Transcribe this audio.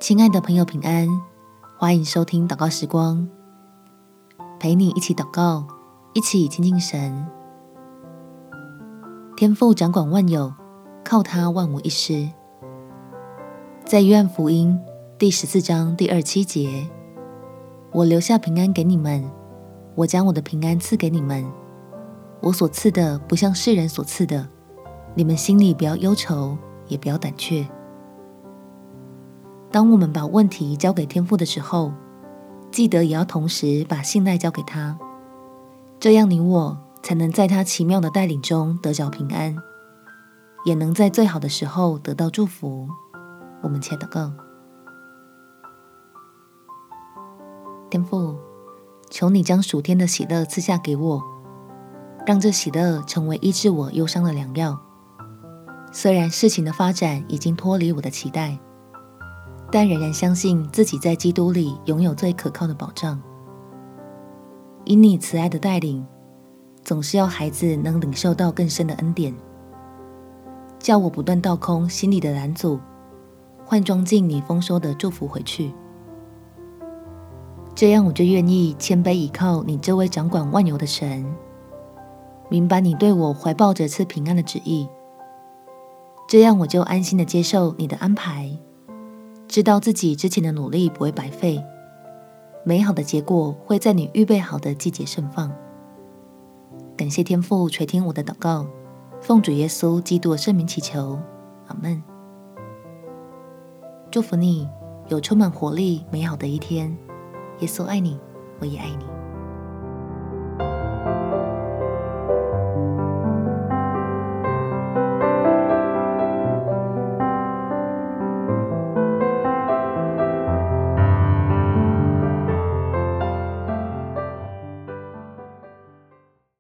亲爱的朋友，平安！欢迎收听祷告时光，陪你一起祷告，一起亲近神。天父掌管万有，靠他万无一失。在约翰福音第十四章第二七节，我留下平安给你们，我将我的平安赐给你们。我所赐的不像世人所赐的，你们心里不要忧愁，也不要胆怯。当我们把问题交给天父的时候，记得也要同时把信赖交给他，这样你我才能在他奇妙的带领中得着平安，也能在最好的时候得到祝福。我们且祷告：天父，求你将属天的喜乐赐下给我。让这喜乐成为医治我忧伤的良药。虽然事情的发展已经脱离我的期待，但仍然相信自己在基督里拥有最可靠的保障。因你慈爱的带领，总是要孩子能领受到更深的恩典，叫我不断倒空心里的拦阻，换装进你丰收的祝福回去。这样我就愿意谦卑倚靠你这位掌管万有的神。明白你对我怀抱着赐平安的旨意，这样我就安心的接受你的安排，知道自己之前的努力不会白费，美好的结果会在你预备好的季节盛放。感谢天父垂听我的祷告，奉主耶稣基督的圣名祈求，阿门。祝福你有充满活力美好的一天。耶稣爱你，我也爱你。